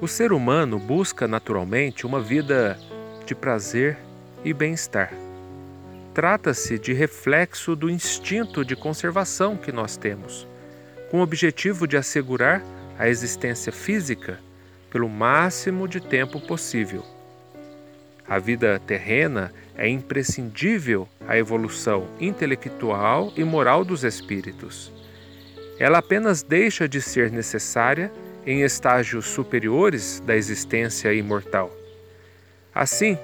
O ser humano busca naturalmente uma vida de prazer e bem-estar. Trata-se de reflexo do instinto de conservação que nós temos, com o objetivo de assegurar a existência física pelo máximo de tempo possível. A vida terrena é imprescindível à evolução intelectual e moral dos espíritos. Ela apenas deixa de ser necessária em estágios superiores da existência imortal. Assim,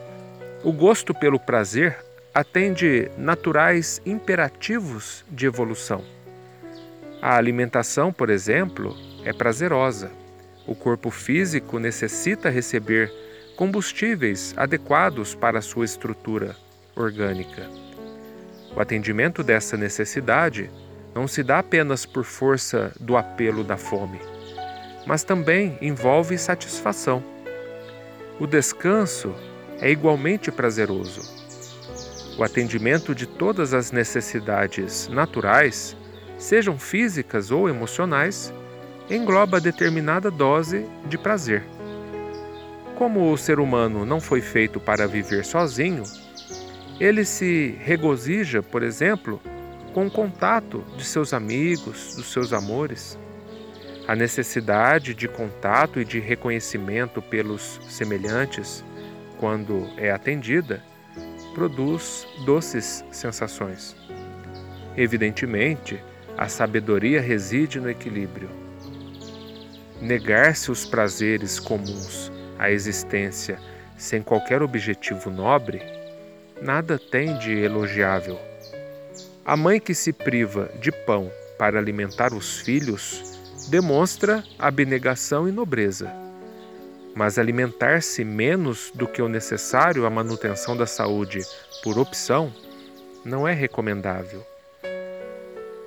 o gosto pelo prazer atende naturais imperativos de evolução. A alimentação, por exemplo, é prazerosa. O corpo físico necessita receber combustíveis adequados para sua estrutura orgânica. O atendimento dessa necessidade não se dá apenas por força do apelo da fome mas também envolve satisfação. O descanso é igualmente prazeroso. O atendimento de todas as necessidades naturais, sejam físicas ou emocionais, engloba determinada dose de prazer. Como o ser humano não foi feito para viver sozinho, ele se regozija, por exemplo, com o contato de seus amigos, dos seus amores. A necessidade de contato e de reconhecimento pelos semelhantes, quando é atendida, produz doces sensações. Evidentemente, a sabedoria reside no equilíbrio. Negar-se os prazeres comuns à existência sem qualquer objetivo nobre, nada tem de elogiável. A mãe que se priva de pão para alimentar os filhos demonstra abnegação e nobreza. Mas alimentar-se menos do que o necessário à manutenção da saúde por opção não é recomendável.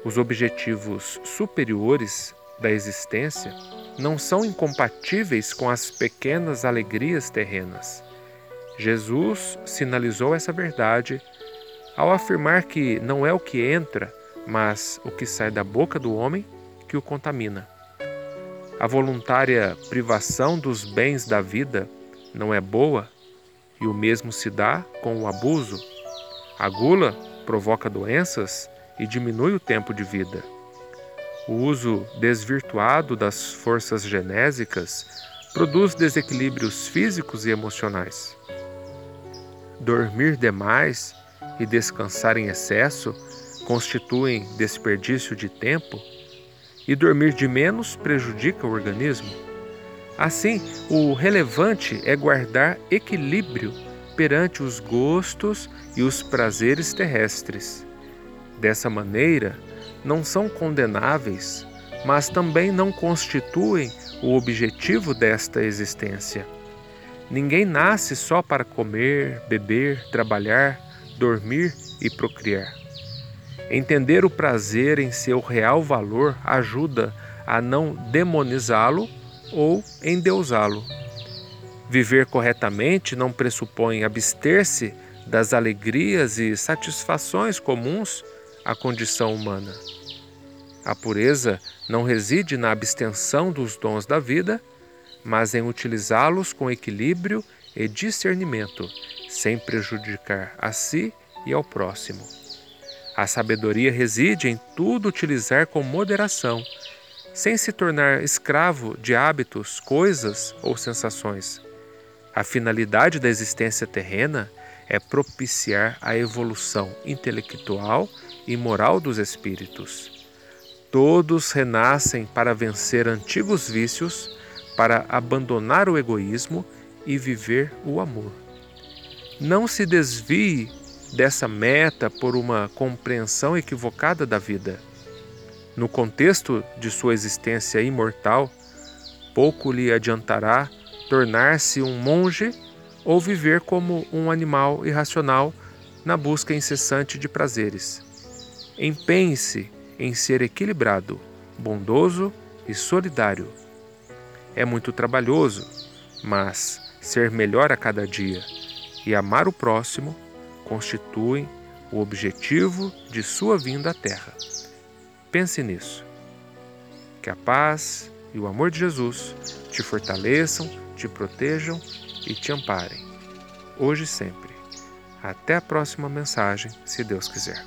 Os objetivos superiores da existência não são incompatíveis com as pequenas alegrias terrenas. Jesus sinalizou essa verdade ao afirmar que não é o que entra, mas o que sai da boca do homem que o contamina. A voluntária privação dos bens da vida não é boa e o mesmo se dá com o abuso. A gula provoca doenças e diminui o tempo de vida. O uso desvirtuado das forças genésicas produz desequilíbrios físicos e emocionais. Dormir demais e descansar em excesso constituem desperdício de tempo e dormir de menos prejudica o organismo. Assim, o relevante é guardar equilíbrio perante os gostos e os prazeres terrestres. Dessa maneira, não são condenáveis, mas também não constituem o objetivo desta existência. Ninguém nasce só para comer, beber, trabalhar, dormir e procriar. Entender o prazer em seu real valor ajuda a não demonizá-lo ou endeusá-lo. Viver corretamente não pressupõe abster-se das alegrias e satisfações comuns à condição humana. A pureza não reside na abstenção dos dons da vida, mas em utilizá-los com equilíbrio e discernimento, sem prejudicar a si e ao próximo. A sabedoria reside em tudo utilizar com moderação, sem se tornar escravo de hábitos, coisas ou sensações. A finalidade da existência terrena é propiciar a evolução intelectual e moral dos espíritos. Todos renascem para vencer antigos vícios, para abandonar o egoísmo e viver o amor. Não se desvie dessa meta por uma compreensão equivocada da vida. No contexto de sua existência imortal, pouco lhe adiantará tornar-se um monge ou viver como um animal irracional na busca incessante de prazeres. Empenhe-se em ser equilibrado, bondoso e solidário. É muito trabalhoso, mas ser melhor a cada dia e amar o próximo constituem o objetivo de sua vinda à Terra. Pense nisso. Que a paz e o amor de Jesus te fortaleçam, te protejam e te amparem, hoje e sempre. Até a próxima mensagem, se Deus quiser.